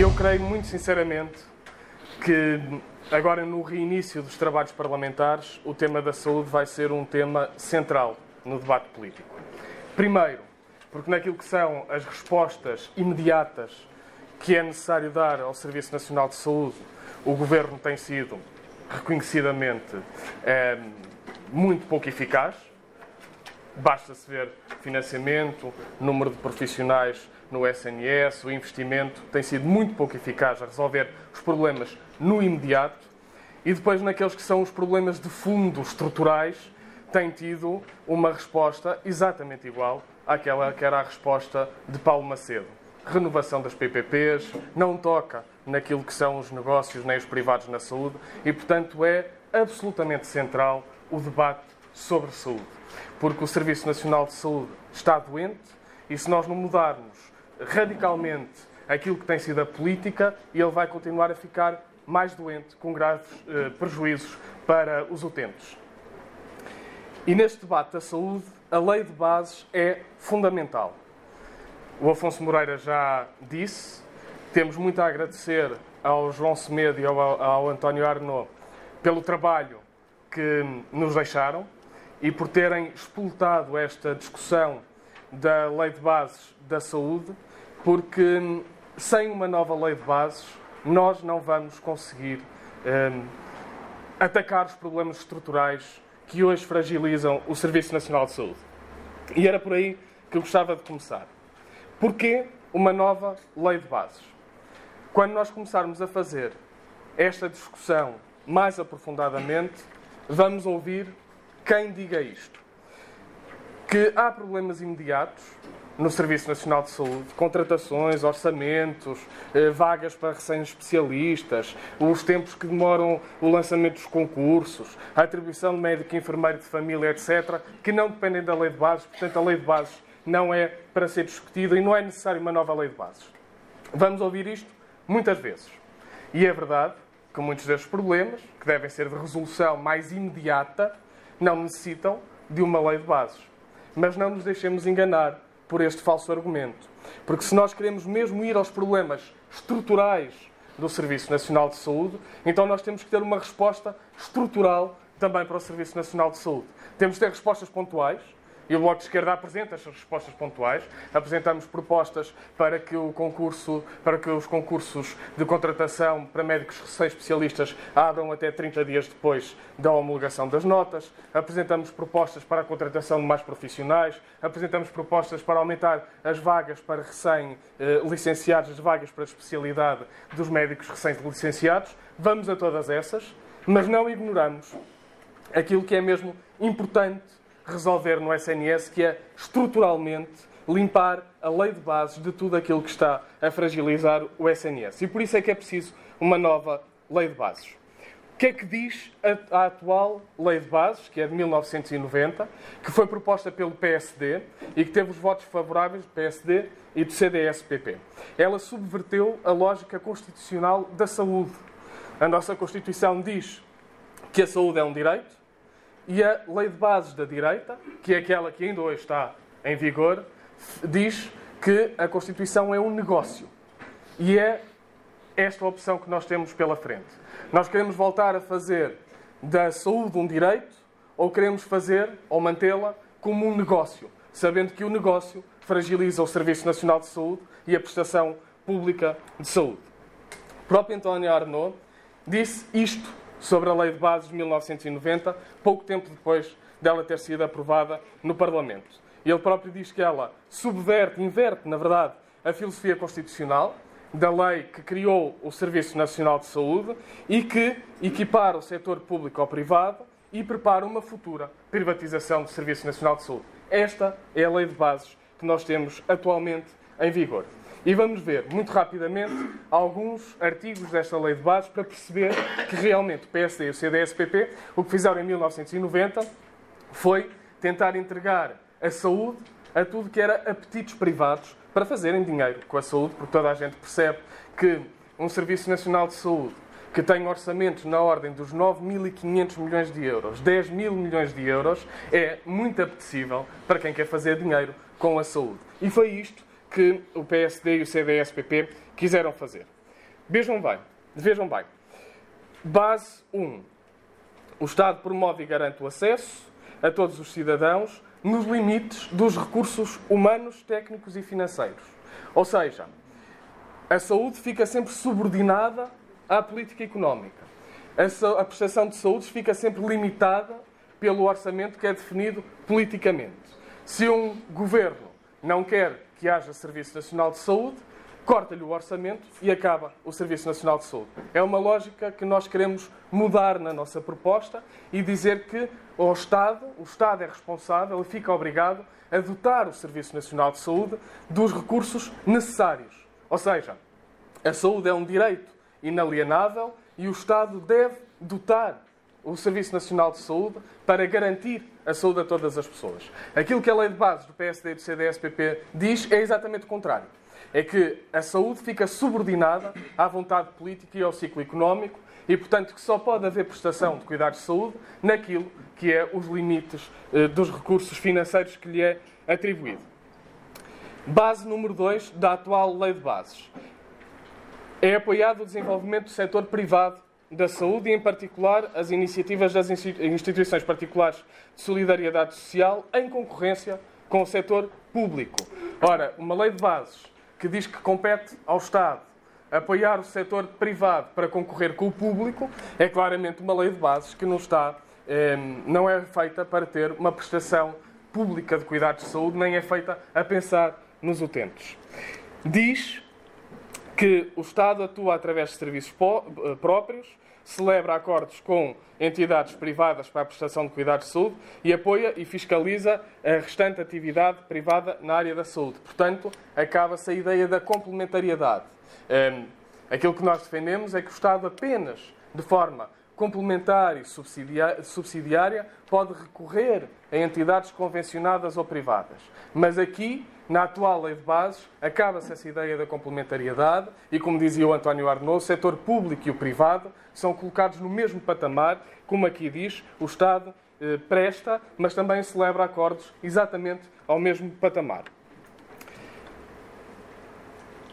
Eu creio muito sinceramente que agora no reinício dos trabalhos parlamentares o tema da saúde vai ser um tema central no debate político. Primeiro, porque naquilo que são as respostas imediatas que é necessário dar ao Serviço Nacional de Saúde, o Governo tem sido reconhecidamente é, muito pouco eficaz. Basta-se ver financiamento, número de profissionais no SNS, o investimento tem sido muito pouco eficaz a resolver os problemas no imediato e depois naqueles que são os problemas de fundo estruturais tem tido uma resposta exatamente igual àquela que era a resposta de Paulo Macedo. Renovação das PPPs, não toca naquilo que são os negócios nem os privados na saúde e, portanto, é absolutamente central o debate sobre saúde. Porque o Serviço Nacional de Saúde está doente e se nós não mudarmos radicalmente aquilo que tem sido a política, ele vai continuar a ficar mais doente, com graves eh, prejuízos para os utentes. E neste debate da saúde, a lei de bases é fundamental. O Afonso Moreira já disse, temos muito a agradecer ao João Semedo e ao, ao António Arnaud pelo trabalho que nos deixaram e por terem expultado esta discussão da lei de bases da saúde, porque sem uma nova lei de bases nós não vamos conseguir um, atacar os problemas estruturais que hoje fragilizam o Serviço Nacional de Saúde. E era por aí que eu gostava de começar. Porquê uma nova lei de bases? Quando nós começarmos a fazer esta discussão mais aprofundadamente, vamos ouvir quem diga isto. Que há problemas imediatos no Serviço Nacional de Saúde, contratações, orçamentos, eh, vagas para recém-especialistas, os tempos que demoram o lançamento dos concursos, a atribuição de médico enfermeiro de família, etc., que não dependem da lei de bases, portanto, a lei de bases não é para ser discutida e não é necessário uma nova lei de bases. Vamos ouvir isto muitas vezes. E é verdade que muitos destes problemas, que devem ser de resolução mais imediata, não necessitam de uma lei de bases. Mas não nos deixemos enganar por este falso argumento. Porque se nós queremos mesmo ir aos problemas estruturais do Serviço Nacional de Saúde, então nós temos que ter uma resposta estrutural também para o Serviço Nacional de Saúde. Temos que ter respostas pontuais, e o Bloco de Esquerda apresenta estas respostas pontuais. Apresentamos propostas para que, o concurso, para que os concursos de contratação para médicos recém-especialistas abram até 30 dias depois da homologação das notas. Apresentamos propostas para a contratação de mais profissionais. Apresentamos propostas para aumentar as vagas para recém-licenciados, as vagas para a especialidade dos médicos recém-licenciados. Vamos a todas essas, mas não ignoramos aquilo que é mesmo importante resolver no SNS, que é estruturalmente limpar a lei de bases de tudo aquilo que está a fragilizar o SNS. E por isso é que é preciso uma nova lei de bases. O que é que diz a, a atual lei de bases, que é de 1990, que foi proposta pelo PSD e que teve os votos favoráveis do PSD e do CDS-PP? Ela subverteu a lógica constitucional da saúde. A nossa Constituição diz que a saúde é um direito, e a lei de bases da direita, que é aquela que ainda hoje está em vigor, diz que a Constituição é um negócio. E é esta opção que nós temos pela frente. Nós queremos voltar a fazer da saúde um direito ou queremos fazer ou mantê-la como um negócio, sabendo que o negócio fragiliza o Serviço Nacional de Saúde e a prestação pública de saúde. O próprio António Arnaud disse isto sobre a Lei de Bases de 1990, pouco tempo depois dela ter sido aprovada no Parlamento. Ele próprio diz que ela subverte, inverte, na verdade, a filosofia constitucional da lei que criou o Serviço Nacional de Saúde e que equipara o setor público ao privado e prepara uma futura privatização do Serviço Nacional de Saúde. Esta é a lei de bases que nós temos atualmente em vigor. E vamos ver, muito rapidamente, alguns artigos desta lei de bases para perceber que realmente o PSD e o CDS-PP o que fizeram em 1990 foi tentar entregar a saúde a tudo que era apetites privados para fazerem dinheiro com a saúde, porque toda a gente percebe que um Serviço Nacional de Saúde que tem orçamentos na ordem dos 9.500 milhões de euros, 10 mil milhões de euros, é muito apetecível para quem quer fazer dinheiro com a saúde. E foi isto que o PSD e o CDS-PP quiseram fazer. Vejam bem, vejam bem. Base 1. O Estado promove e garante o acesso a todos os cidadãos nos limites dos recursos humanos, técnicos e financeiros. Ou seja, a saúde fica sempre subordinada à política económica. A, prestação de saúde fica sempre limitada pelo orçamento que é definido politicamente. Se um governo não quer que haja Serviço Nacional de Saúde, corta-lhe o orçamento e acaba o Serviço Nacional de Saúde. É uma lógica que nós queremos mudar na nossa proposta e dizer que o Estado, o Estado é responsável e fica obrigado a dotar o Serviço Nacional de Saúde dos recursos necessários. Ou seja, a saúde é um direito inalienável e o Estado deve dotar o Serviço Nacional de Saúde para garantir a saúde a todas as pessoas. Aquilo que a lei de bases do PSD e do CDS-PP diz é exatamente o contrário é que a saúde fica subordinada à vontade política e ao ciclo económico e, portanto, que só pode haver prestação de cuidados de saúde naquilo que é os limites eh, dos recursos financeiros que lhe é atribuído. Base número 2 da atual Lei de Bases. É apoiado o desenvolvimento do setor privado da saúde e, em particular, as iniciativas das instituições particulares de solidariedade social em concorrência com o setor público. Ora, uma lei de bases que diz que compete ao Estado apoiar o setor privado para concorrer com o público, é claramente uma lei de bases que não está, eh, não é feita para ter uma prestação pública de cuidados de saúde, nem é feita a pensar nos utentes. Diz que o Estado atua através de serviços eh, próprios, celebra acordos com entidades privadas para a prestação de cuidados de saúde e apoia e fiscaliza a restante atividade privada na área da saúde. Portanto, acaba-se a ideia da complementariedade. Ehm, aquilo que nós defendemos é que o Estado apenas, de forma complementar e subsidiária, pode recorrer a entidades convencionadas ou privadas. Mas aqui na atual lei de bases, acaba-se essa ideia da complementariedade e, como dizia o António Arnaud, o setor público e o privado são colocados no mesmo patamar, como aqui diz, o Estado eh, presta, mas também celebra acordos exatamente ao mesmo patamar.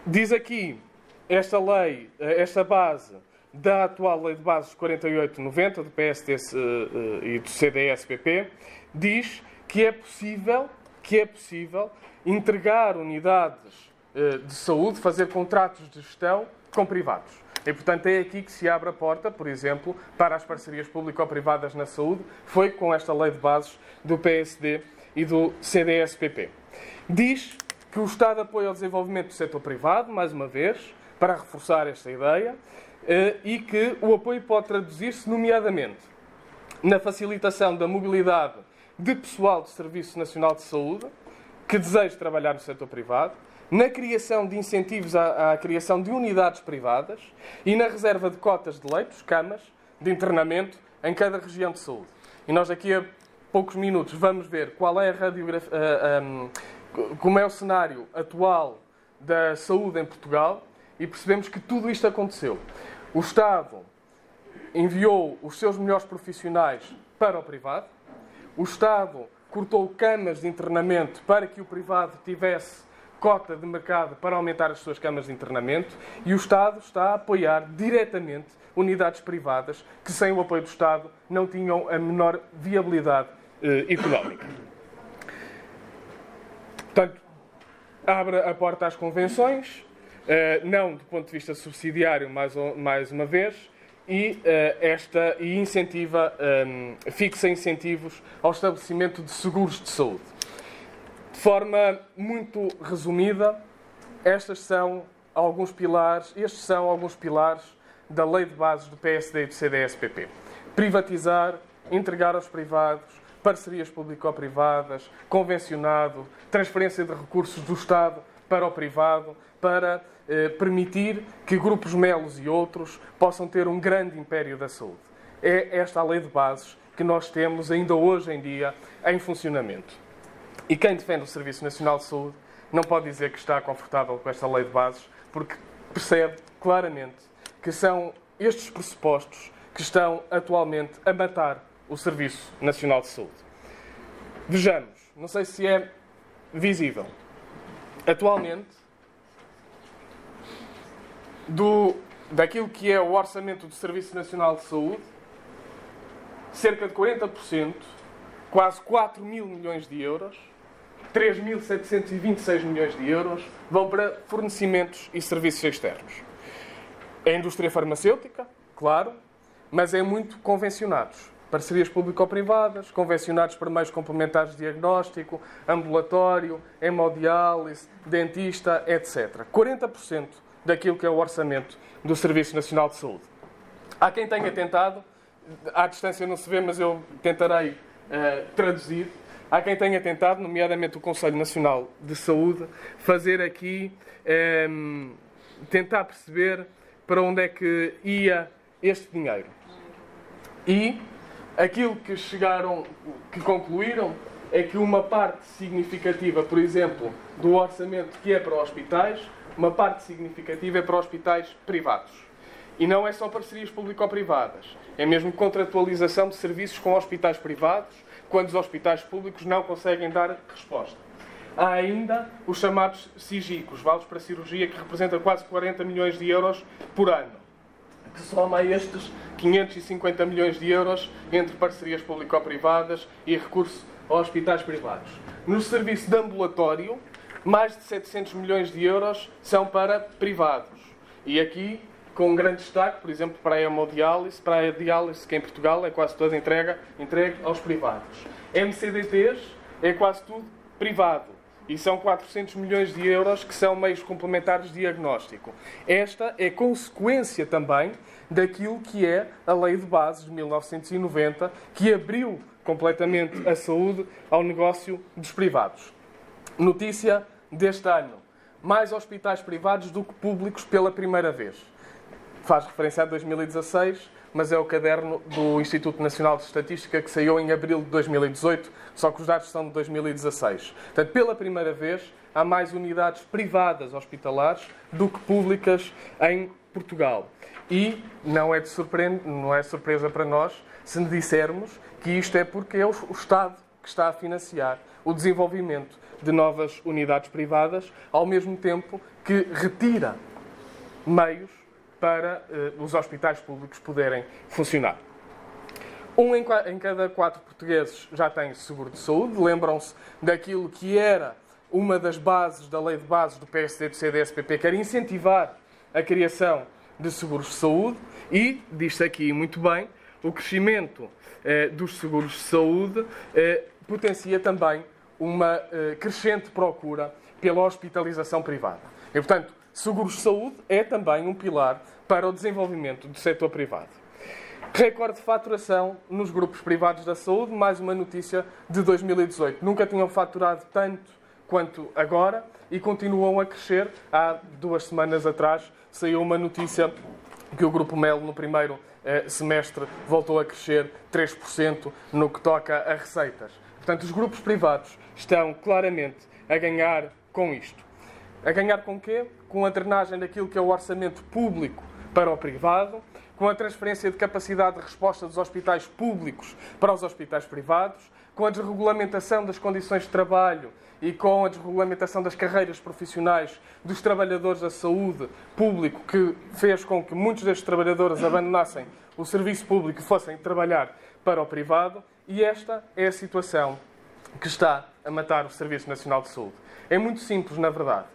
Diz aqui esta lei, eh, esta base da atual lei de bases 4890 do PSD eh, eh, e do CDS-PP, diz que é possível, que é possível entregar unidades eh, de saúde, fazer contratos de gestão com privados. E, portanto, é aqui que se abre a porta, por exemplo, para as parcerias público-privadas na saúde, foi com esta lei de bases do PSD e do CDS-PP. Diz que o Estado apoia o desenvolvimento do setor privado, mais uma vez, para reforçar esta ideia, e que o apoio pode traduzir-se, nomeadamente, na facilitação da mobilidade de pessoal do Serviço Nacional de Saúde, que deseja trabalhar no setor privado, na criação de incentivos à, à, criação de unidades privadas e na reserva de cotas de leitos, camas, de internamento em cada região de saúde. E nós aqui a poucos minutos vamos ver qual é a radiografia, como é o cenário atual da saúde em Portugal e percebemos que tudo isto aconteceu. O Estado enviou os seus melhores profissionais para o privado, o Estado cortou camas de internamento para que o privado tivesse cota de mercado para aumentar as suas camas de internamento e o Estado está a apoiar diretamente unidades privadas que, sem o apoio do Estado, não tinham a menor viabilidade eh, económica. Portanto, abre a porta às convenções, não do ponto de vista subsidiário, mais, mais uma vez, e, uh, esta, e incentiva, ehm, fixa incentivos ao estabelecimento de seguros de saúde. De forma muito resumida, estas são alguns pilares, estes são alguns pilares da lei de bases do PSD e do CDS-PP. Privatizar, entregar aos privados, parcerias público-privadas, convencionado, transferência de recursos do Estado para o privado, para eh, permitir que grupos melos e outros possam ter um grande império da saúde. É esta a lei de bases que nós temos ainda hoje em dia em funcionamento. E quem defende o Serviço Nacional de Saúde não pode dizer que está confortável com esta lei de bases, porque percebe claramente que são estes pressupostos que estão atualmente a matar o Serviço Nacional de Saúde. Vejamos, não sei se é visível. Atualmente, do daquilo que é o orçamento do Serviço Nacional de Saúde, cerca de 40%, quase 4 mil milhões de euros, 3.726 milhões de euros, vão para fornecimentos e serviços externos. É a indústria farmacêutica, claro, mas é muito convencionados. Parcerias público-privadas, convencionados para meios complementares de diagnóstico, ambulatório, hemodiálise, dentista, etc. 40% daquilo que é o orçamento do Serviço Nacional de Saúde. Há quem tenha tentado, à distância não se vê, mas eu tentarei uh, traduzir. Há quem tenha tentado, nomeadamente o Conselho Nacional de Saúde, fazer aqui, um, tentar perceber para onde é que ia este dinheiro. E aquilo que chegaram, que concluíram, é que uma parte significativa, por exemplo, do orçamento que é para hospitais, uma parte significativa é para hospitais privados. E não é só parcerias público-privadas, é mesmo contratualização de serviços com hospitais privados, quando os hospitais públicos não conseguem dar resposta. Há ainda os chamados SIGIC, os vales para cirurgia, que representam quase 40 milhões de euros por ano, que soma a estes 550 milhões de euros entre parcerias público-privadas e recurso a hospitais privados. No serviço de ambulatório, mais de 700 milhões de euros são para privados. E aqui, com um grande destaque, por exemplo, para a hemodiálise, para a diálise, que em Portugal é quase toda entrega, entregue aos privados. MCDTs é quase tudo privado. E são 400 milhões de euros que são meios complementares de diagnóstico. Esta é consequência também daquilo que é a Lei de Bases de 1990, que abriu completamente a saúde ao negócio dos privados. Notícia deste ano: mais hospitais privados do que públicos pela primeira vez. Faz referência a 2016, mas é o caderno do Instituto Nacional de Estatística que saiu em abril de 2018, só que os dados são de 2016. Portanto, pela primeira vez, há mais unidades privadas hospitalares do que públicas em Portugal. E não é, de surpre... não é surpresa para nós se dissermos que isto é porque é o Estado que está a financiar o desenvolvimento de novas unidades privadas, ao mesmo tempo que retira meios para uh, os hospitais públicos poderem funcionar. Um em, em, cada quatro portugueses já tem seguro de saúde. Lembram-se daquilo que era uma das bases da lei de bases do PSD do CDSPP, que era incentivar a criação de seguros de saúde. E, diz-se aqui muito bem, o crescimento eh, dos seguros de saúde eh, potencia também uma uh, crescente procura pela hospitalização privada. E, portanto, seguros de saúde é também um pilar para o desenvolvimento do setor privado. Recorde de faturação nos grupos privados da saúde, mais uma notícia de 2018. Nunca tinham faturado tanto quanto agora e continuam a crescer. Há duas semanas atrás saiu uma notícia que o Grupo Melo, no primeiro eh, semestre, voltou a crescer 3% no que toca a receitas. Portanto, os grupos privados estão claramente a ganhar com isto. A ganhar com quê? Com a drenagem daquilo que é o orçamento público para o privado, com a transferência de capacidade de resposta dos hospitais públicos para os hospitais privados, com a desregulamentação das condições de trabalho e com a desregulamentação das carreiras profissionais dos trabalhadores da saúde público, que fez com que muitos destes trabalhadores abandonassem o serviço público e fossem trabalhar para o privado. E esta é a situação que está a matar o Serviço Nacional de Saúde. É muito simples, na verdade.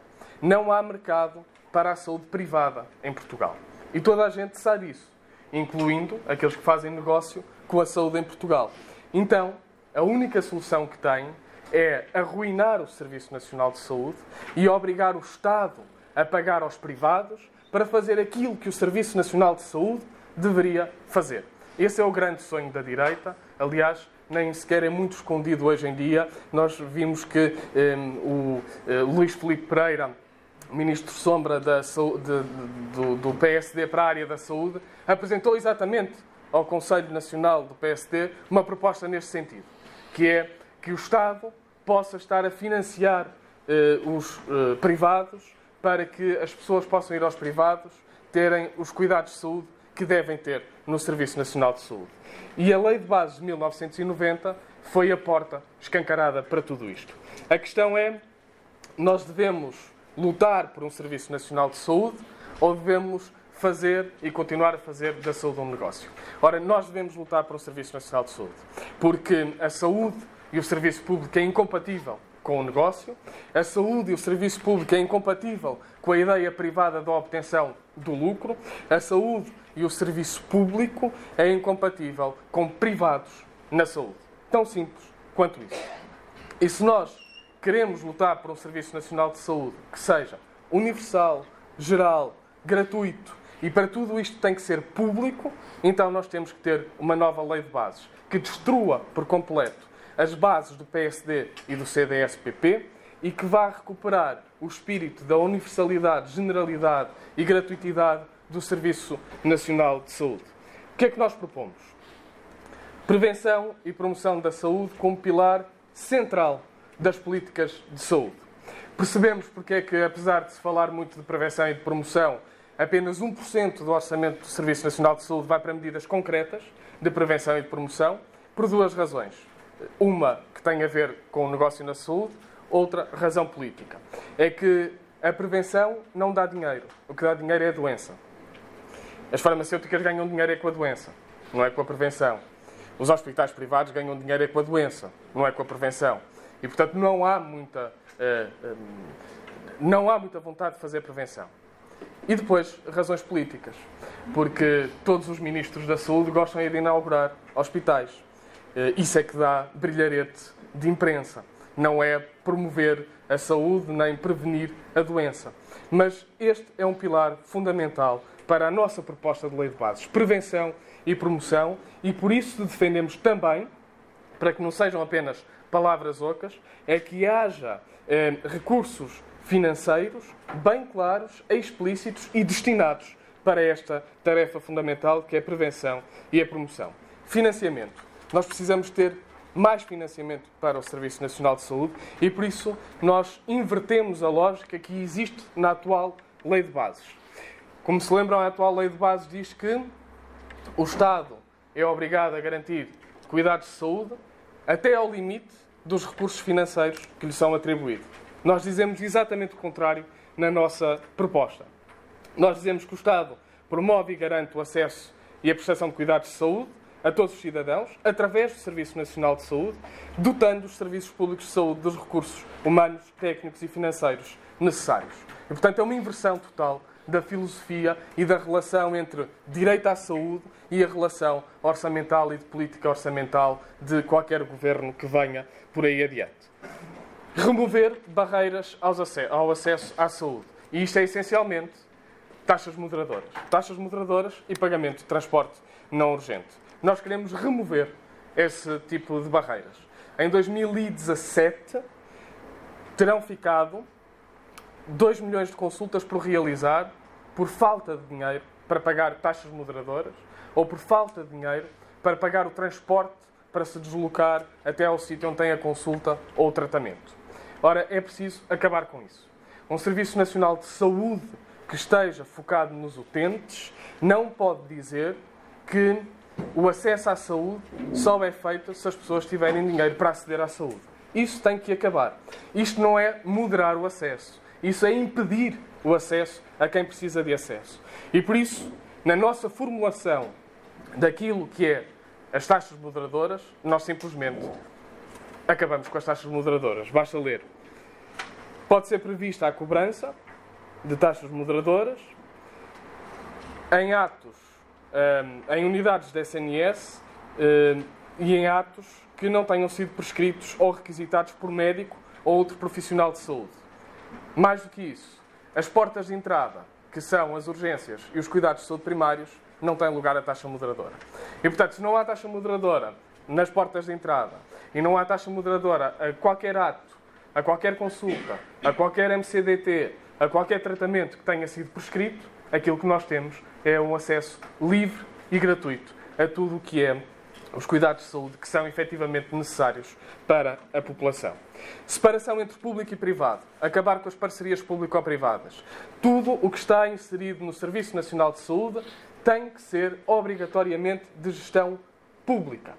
Não há mercado para a saúde privada em Portugal. E toda a gente sabe isso, incluindo aqueles que fazem negócio com a saúde em Portugal. Então, a única solução que tem é arruinar o Serviço Nacional de Saúde e obrigar o Estado a pagar aos privados para fazer aquilo que o Serviço Nacional de Saúde deveria fazer. Esse é o grande sonho da direita. Aliás, nem sequer é muito escondido hoje em dia. Nós vimos que eh, o Luís Filipe Pereira, ministro sombra da, de, do, do PSD para a área da saúde, apresentou exatamente ao Conselho Nacional do PSD uma proposta neste sentido, que é que o Estado possa estar a financiar uh, os uh, privados para que as pessoas possam ir aos privados terem os cuidados de saúde que devem ter no Serviço Nacional de Saúde. E a Lei de Bases de 1990 foi a porta escancarada para tudo isto. A questão é: nós devemos lutar por um Serviço Nacional de Saúde ou devemos fazer e continuar a fazer da saúde um negócio. Ora, nós devemos lutar por um Serviço Nacional de Saúde, porque a saúde e o serviço público é incompatível com o negócio, a saúde e o serviço público é incompatível com a ideia privada da obtenção do lucro, a saúde e o serviço público é incompatível com privados na saúde. Tão simples quanto isso. E se nós queremos lutar por um Serviço Nacional de Saúde que seja universal, geral, gratuito e para tudo isto tem que ser público, então nós temos que ter uma nova lei de bases que destrua por completo as bases do PSD e do CDS-PP e que vá recuperar o espírito da universalidade, generalidade e gratuitidade do Serviço Nacional de Saúde. O que é que nós propomos? Prevenção e promoção da saúde como pilar central das políticas de saúde. Percebemos porque é que, apesar de se falar muito de prevenção e de promoção, apenas 1% do orçamento do Serviço Nacional de Saúde vai para medidas concretas de prevenção e de promoção, por duas razões. Uma que tem a ver com o negócio na saúde, outra razão política. É que a prevenção não dá dinheiro. O que dá dinheiro é a doença. As farmacêuticas ganham dinheiro é com a doença, não é com a prevenção. Os hospitais privados ganham dinheiro é com a doença, não é com a prevenção. E, portanto, não há muita, uh, um, não há muita vontade de fazer prevenção. E depois, razões políticas. Porque todos os ministros da saúde gostam de inaugurar hospitais. Uh, isso é que dá brilharete de imprensa. Não é promover a saúde nem prevenir a doença. Mas este é um pilar fundamental para a nossa proposta de lei de bases: prevenção e promoção, e por isso defendemos também, para que não sejam apenas palavras ocas, é que haja eh, recursos financeiros bem claros, explícitos e destinados para esta tarefa fundamental que é a prevenção e a promoção. Financiamento. Nós precisamos ter mais financiamento para o Serviço Nacional de Saúde e por isso nós invertemos a lógica que existe na atual Lei de Bases. Como se lembram, a atual Lei de Bases diz que o Estado é obrigado a garantir cuidados de saúde até ao limite dos recursos financeiros que lhe são atribuídos. Nós dizemos exatamente o contrário na nossa proposta. Nós dizemos que o Estado promove e garante o acesso e a prestação de cuidados de saúde a todos os cidadãos, através do Serviço Nacional de Saúde, dotando os serviços públicos de saúde dos recursos humanos, técnicos e financeiros necessários. E, portanto, é uma inversão total da filosofia e da relação entre direito à saúde e a relação orçamental e de política orçamental de qualquer governo que venha por aí adiante. Remover barreiras ao acesso à saúde. E isto é essencialmente taxas moderadoras. Taxas moderadoras e pagamento de transporte não urgente. Nós queremos remover esse tipo de barreiras. Em 2017 terão ficado 2 milhões de consultas por realizar por falta de dinheiro para pagar taxas moderadoras ou por falta de dinheiro para pagar o transporte para se deslocar até ao sítio onde tem a consulta ou o tratamento. Ora, é preciso acabar com isso. Um Serviço Nacional de Saúde que esteja focado nos utentes não pode dizer que o acesso à saúde só é feito se as pessoas tiverem dinheiro para aceder à saúde. Isso tem que acabar. Isto não é moderar o acesso. Isso é impedir o acesso a quem precisa de acesso. E por isso, na nossa formulação daquilo que é as taxas moderadoras, nós simplesmente acabamos com as taxas moderadoras. Basta ler. Pode ser prevista a cobrança de taxas moderadoras em atos, hum, em unidades da SNS hum, e em atos que não tenham sido prescritos ou requisitados por médico ou outro profissional de saúde. Mais do que isso, as portas de entrada, que são as urgências e os cuidados de saúde primários, não têm lugar a taxa moderadora. E, portanto, se não há taxa moderadora nas portas de entrada e não há taxa moderadora a qualquer ato, a qualquer consulta, a qualquer MCDT, a qualquer tratamento que tenha sido prescrito, aquilo que nós temos é um acesso livre e gratuito a tudo o que é os cuidados de saúde que são efetivamente necessários para a população. Separação entre público e privado. Acabar com as parcerias público-privadas. Tudo o que está inserido no Serviço Nacional de Saúde tem que ser obrigatoriamente de gestão pública.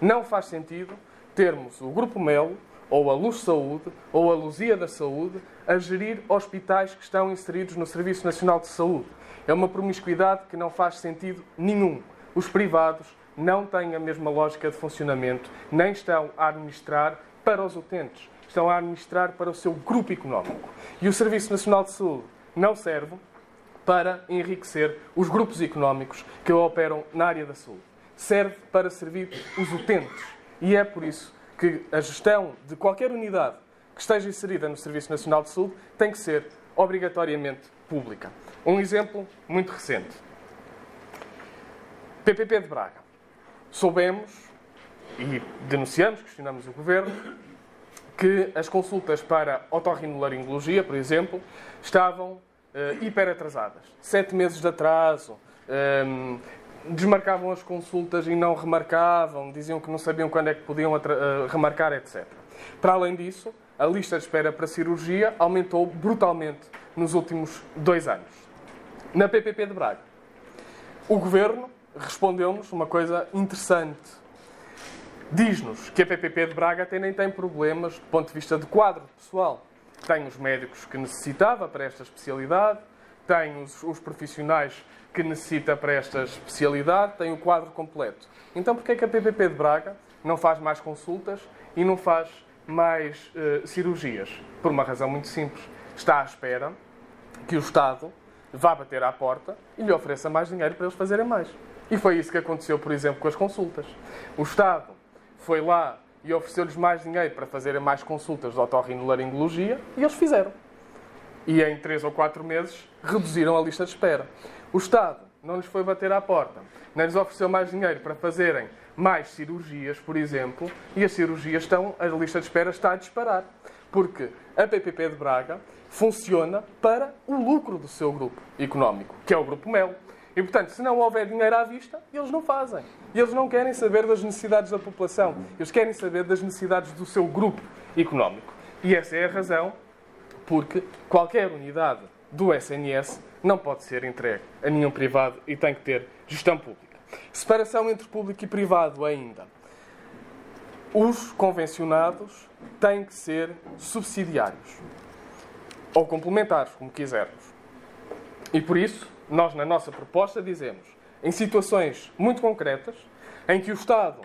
Não faz sentido termos o Grupo Melo ou a Luz Saúde, ou a Luzia da Saúde, a gerir hospitais que estão inseridos no Serviço Nacional de Saúde. É uma promiscuidade que não faz sentido nenhum. Os privados não têm a mesma lógica de funcionamento, nem estão a administrar para os utentes, estão a administrar para o seu grupo económico. E o Serviço Nacional de Saúde não serve para enriquecer os grupos económicos que operam na área da saúde. Serve para servir os utentes. E é por isso que a gestão de qualquer unidade que esteja inserida no Serviço Nacional de Saúde tem que ser obrigatoriamente pública. Um exemplo muito recente. PPP de Braga. Soubemos e denunciamos, questionamos o Governo, que as consultas para otorrinolaringologia, por exemplo, estavam uh, hiper atrasadas. Sete meses de atraso, ehm, desmarcavam as consultas e não remarcavam, diziam que não sabiam quando é que podiam uh, remarcar, etc. Para além disso, a lista de espera para cirurgia aumentou brutalmente nos últimos dois anos. Na PPP de Braga, o Governo respondeu-nos uma coisa interessante Diz-nos que a PPP de Braga até nem tem problemas do ponto de vista de quadro pessoal. Tem os médicos que necessitava para esta especialidade, tem os, os profissionais que necessita para esta especialidade, tem o quadro completo. Então, porquê é que a PPP de Braga não faz mais consultas e não faz mais uh, cirurgias? Por uma razão muito simples. Está à espera que o Estado vá bater à porta e lhe ofereça mais dinheiro para eles fazerem mais. E foi isso que aconteceu, por exemplo, com as consultas. O Estado foi lá e ofereceu-lhes mais dinheiro para fazerem mais consultas de otorrinolaringologia e eles fizeram. E em três ou quatro meses reduziram a lista de espera. O Estado não lhes foi bater à porta, nem lhes ofereceu mais dinheiro para fazerem mais cirurgias, por exemplo, e as cirurgias estão, a lista de espera está a disparar. Porque a PPP de Braga funciona para o lucro do seu grupo económico, que é o Grupo Mel. E, portanto, se não houver dinheiro à vista, eles não fazem. Eles não querem saber das necessidades da população. Eles querem saber das necessidades do seu grupo económico. E essa é a razão porque qualquer unidade do SNS não pode ser entregue a nenhum privado e tem que ter gestão pública. Separação entre público e privado ainda. Os convencionados têm que ser subsidiários ou complementares, como quisermos. E por isso, nós, na nossa proposta, dizemos, em situações muito concretas, em que o Estado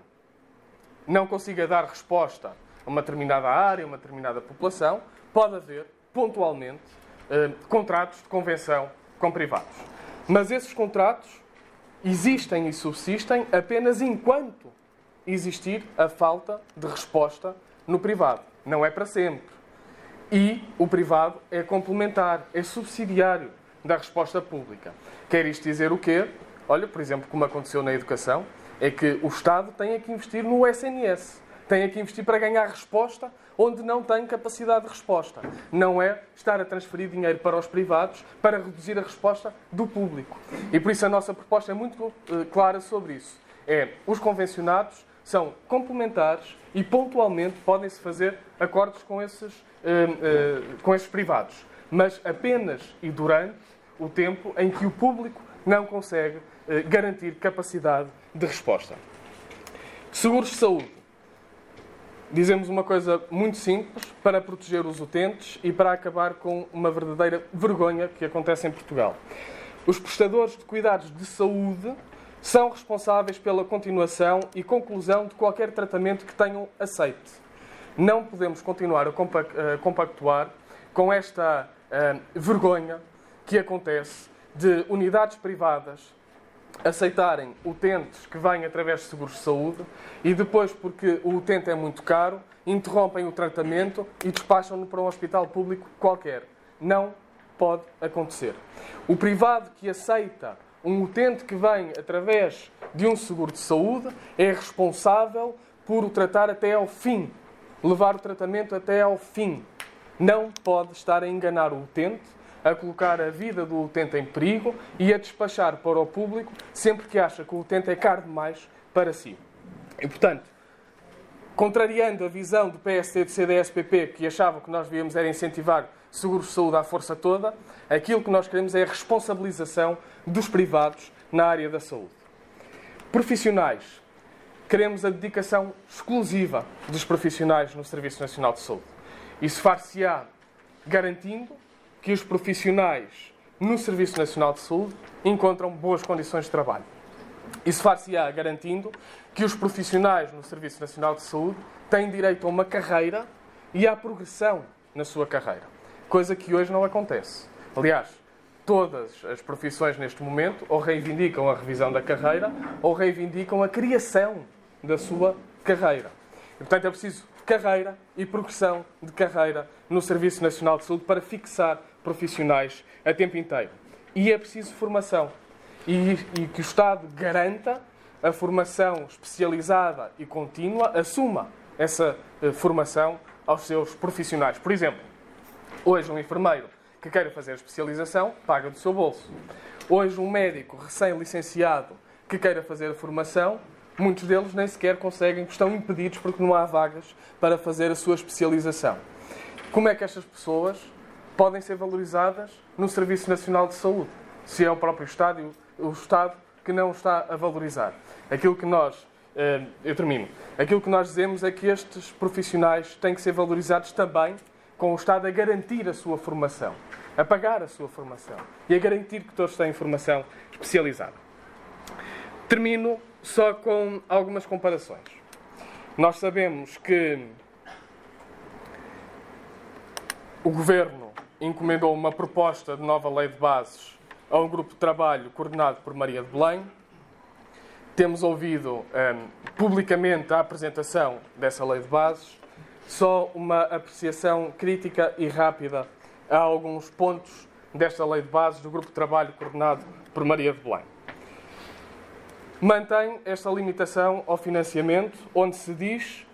não consiga dar resposta a uma determinada área, a uma determinada população, pode haver, pontualmente, eh, contratos de convenção com privados. Mas esses contratos existem e subsistem apenas enquanto existir a falta de resposta no privado. Não é para sempre. E o privado é complementar, é subsidiário da resposta pública. Quer isto dizer o quê? Olha, por exemplo, como aconteceu na educação, é que o Estado tem que investir no SNS. Tem que investir para ganhar resposta onde não tem capacidade de resposta. Não é estar a transferir dinheiro para os privados para reduzir a resposta do público. E por isso a nossa proposta é muito uh, clara sobre isso. É, os convencionados são complementares e pontualmente podem-se fazer acordos com esses, uh, uh, com esses privados mas apenas e durante o tempo em que o público não consegue eh, garantir capacidade de resposta. Seguros de saúde. Dizemos uma coisa muito simples para proteger os utentes e para acabar com uma verdadeira vergonha que acontece em Portugal. Os prestadores de cuidados de saúde são responsáveis pela continuação e conclusão de qualquer tratamento que tenham aceite. Não podemos continuar a compactuar com esta uh, vergonha que acontece de unidades privadas aceitarem utentes que vêm através de seguros de saúde e depois, porque o utente é muito caro, interrompem o tratamento e despacham-no para um hospital público qualquer. Não pode acontecer. O privado que aceita um utente que vem através de um seguro de saúde é responsável por o tratar até ao fim, levar o tratamento até ao fim não pode estar a enganar o utente, a colocar a vida do utente em perigo e a despachar para o público sempre que acha que o utente é caro demais para si. E, portanto, contrariando a visão do PSD e do CDSPP, que achavam que nós devíamos era incentivar seguros de saúde à força toda, aquilo que nós queremos é a responsabilização dos privados na área da saúde. Profissionais. queremos a dedicação exclusiva dos profissionais no Serviço Nacional de Saúde. Isso far-se-á garantindo que os profissionais no Serviço Nacional de Saúde encontram boas condições de trabalho. Isso far-se-á garantindo que os profissionais no Serviço Nacional de Saúde têm direito a uma carreira e à progressão na sua carreira, coisa que hoje não acontece. Aliás, todas as profissões neste momento ou reivindicam a revisão da carreira ou reivindicam a criação da sua carreira. E, portanto, é preciso carreira e progressão de carreira no Serviço Nacional de Saúde para fixar profissionais a tempo inteiro. E é preciso formação. E, e que o Estado garanta a formação especializada e contínua, assuma essa eh, formação aos seus profissionais. Por exemplo, hoje um enfermeiro que queira fazer especialização paga do seu bolso. Hoje um médico recém-licenciado que queira fazer a formação Muitos deles nem sequer conseguem, estão impedidos porque não há vagas para fazer a sua especialização. Como é que estas pessoas podem ser valorizadas no Serviço Nacional de Saúde, se é o próprio Estado o Estado que não está a valorizar? Aquilo que nós, eh, eu termino, aquilo que nós dizemos é que estes profissionais têm que ser valorizados também com o Estado a garantir a sua formação, a pagar a sua formação e a garantir que todos têm formação especializada. Termino só com algumas comparações. Nós sabemos que o Governo encomendou uma proposta de nova lei de bases a um grupo de trabalho coordenado por Maria de Belém. Temos ouvido um, publicamente a apresentação dessa lei de bases. Só uma apreciação crítica e rápida a alguns pontos desta lei de bases do grupo de trabalho coordenado por Maria de Belém mantém esta limitação ao financiamento, onde se diz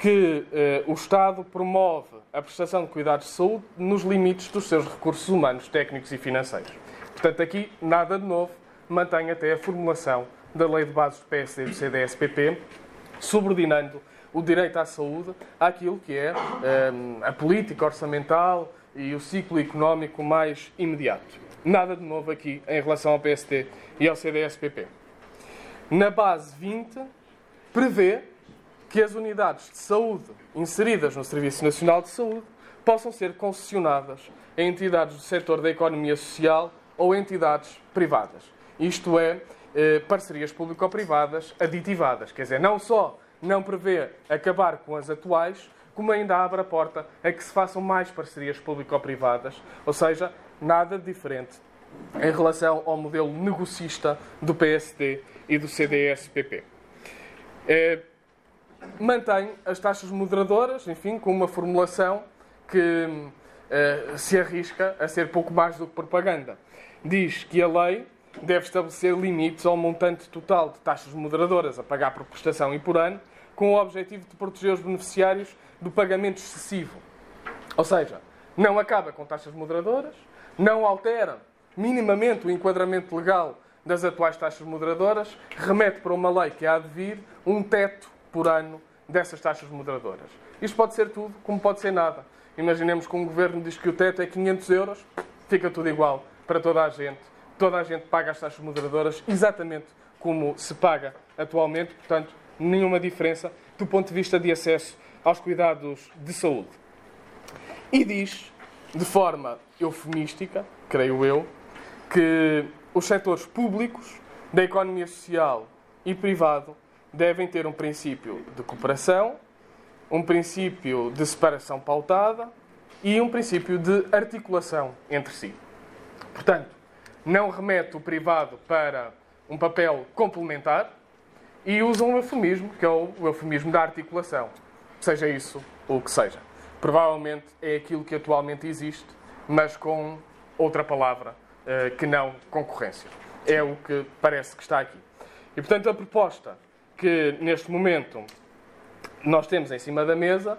que eh, o Estado promove a prestação de cuidados de saúde nos limites dos seus recursos humanos, técnicos e financeiros. Portanto, aqui nada de novo, mantém até a formulação da Lei de Bases do PSD e do CDS-PP, subordinando o direito à saúde àquilo que é eh, a política orçamental e o ciclo económico mais imediato. Nada de novo aqui em relação ao PSD e ao CDS-PP na base 20, prevê que as unidades de saúde inseridas no Serviço Nacional de Saúde possam ser concessionadas a entidades do setor da economia social ou entidades privadas. Isto é, eh, parcerias público-privadas aditivadas. Quer dizer, não só não prevê acabar com as atuais, como ainda abre a porta a que se façam mais parcerias público-privadas, ou seja, nada diferente em relação ao modelo negocista do PSD e do CDS-PP. É, mantém as taxas moderadoras, enfim, com uma formulação que é, se arrisca a ser pouco mais do que propaganda. Diz que a lei deve estabelecer limites ao montante total de taxas moderadoras a pagar por prestação e por ano, com o objetivo de proteger os beneficiários do pagamento excessivo. Ou seja, não acaba com taxas moderadoras, não altera minimamente o enquadramento legal das atuais taxas moderadoras, remete para uma lei que há de vir um teto por ano dessas taxas moderadoras. Isto pode ser tudo, como pode ser nada. Imaginemos que um governo diz que o teto é 500 euros, fica tudo igual para toda a gente. Toda a gente paga as taxas moderadoras exatamente como se paga atualmente, portanto, nenhuma diferença do ponto de vista de acesso aos cuidados de saúde. E diz, de forma eufemística, creio eu, que os setores públicos da economia social e privado devem ter um princípio de cooperação, um princípio de separação pautada e um princípio de articulação entre si. Portanto, não remete o privado para um papel complementar e usa um eufemismo, que é o eufemismo da articulação, seja isso o que seja. Provavelmente é aquilo que atualmente existe, mas com outra palavra eh, que não concorrência. É o que parece que está aqui. E, portanto, a proposta que neste momento nós temos em cima da mesa,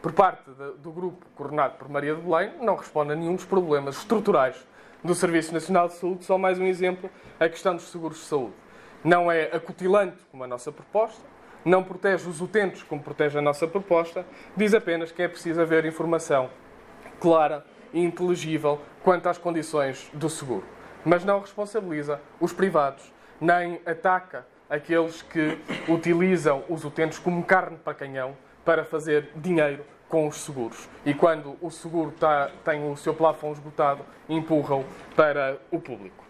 por parte do grupo coordenado por Maria de Belém, não responde a nenhum dos problemas estruturais do Serviço Nacional de Saúde. Só mais um exemplo, a questão dos seguros de saúde. Não é acutilante como a nossa proposta, não protege os utentes como protege a nossa proposta, diz apenas que é preciso haver informação clara e inteligível quanto às condições do seguro. Mas não responsabiliza os privados, nem ataca aqueles que utilizam os utentes como carne para canhão para fazer dinheiro com os seguros. E quando o seguro está, tem o seu plafond esgotado, empurram para o público.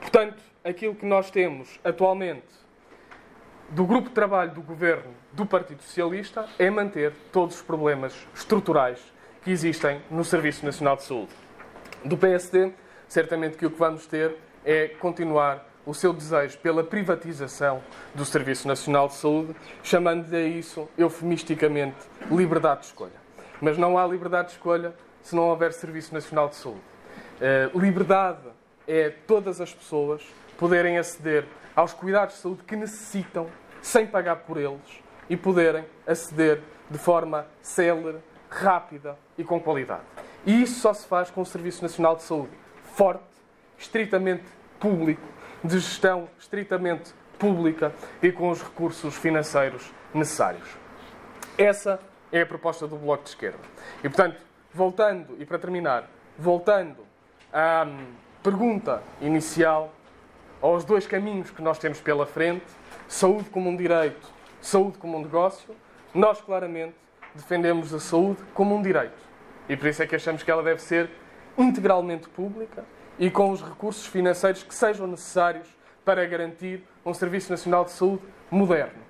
Portanto, aquilo que nós temos atualmente do grupo de trabalho do governo do Partido Socialista é manter todos os problemas estruturais que existem no Serviço Nacional de Saúde. Do PSD, certamente que o que vamos ter é continuar o seu desejo pela privatização do Serviço Nacional de Saúde, chamando-lhe a isso, eufemisticamente, liberdade de escolha. Mas não há liberdade de escolha se não houver Serviço Nacional de Saúde. Uh, liberdade é todas as pessoas poderem aceder aos cuidados de saúde que necessitam, sem pagar por eles, e poderem aceder de forma célere, rápida e com qualidade. E isso só se faz com o Serviço Nacional de Saúde forte, estritamente público, de gestão estritamente pública e com os recursos financeiros necessários. Essa é a proposta do Bloco de Esquerda. E, portanto, voltando, e para terminar, voltando à pergunta inicial, aos dois caminhos que nós temos pela frente, saúde como um direito, saúde como um negócio, nós claramente defendemos a saúde como um direito. E por isso é que achamos que ela deve ser integralmente pública e com os recursos financeiros que sejam necessários para garantir um Serviço Nacional de Saúde moderno.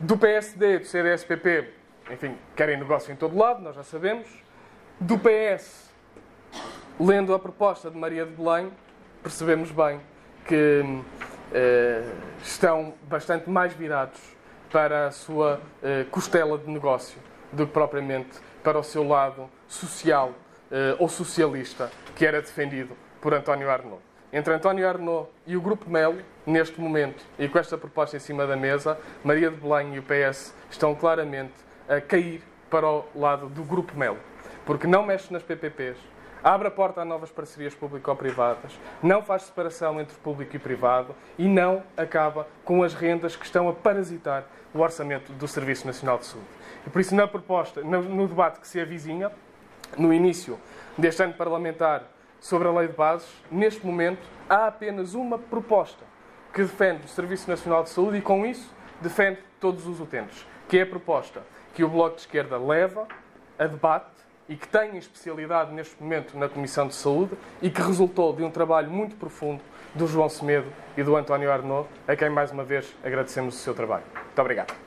Do PSD, do CDS-PP, enfim, querem negócio em todo lado, nós já sabemos. Do PS, lendo a proposta de Maria de Belém, percebemos bem que eh, estão bastante mais virados para a sua eh, costela de negócio do que propriamente para o seu lado social ou socialista que era defendido por António Arnaud. Entre António Arnaud e o Grupo Melo, neste momento, e com esta proposta em cima da mesa, Maria de Belém e o PS estão claramente a cair para o lado do Grupo Melo. Porque não mexe nas PPPs, abre a porta a novas parcerias público-privadas, não faz separação entre público e privado e não acaba com as rendas que estão a parasitar o orçamento do Serviço Nacional de Saúde. E por isso, na proposta, no debate que se avizinha, no início deste ano parlamentar sobre a lei de bases, neste momento há apenas uma proposta que defende o Serviço Nacional de Saúde e, com isso, defende todos os utentes, que é a proposta que o Bloco de Esquerda leva a debate e que tem especialidade neste momento na Comissão de Saúde e que resultou de um trabalho muito profundo do João Semedo e do António Arnaud, a quem mais uma vez agradecemos o seu trabalho. Muito obrigado.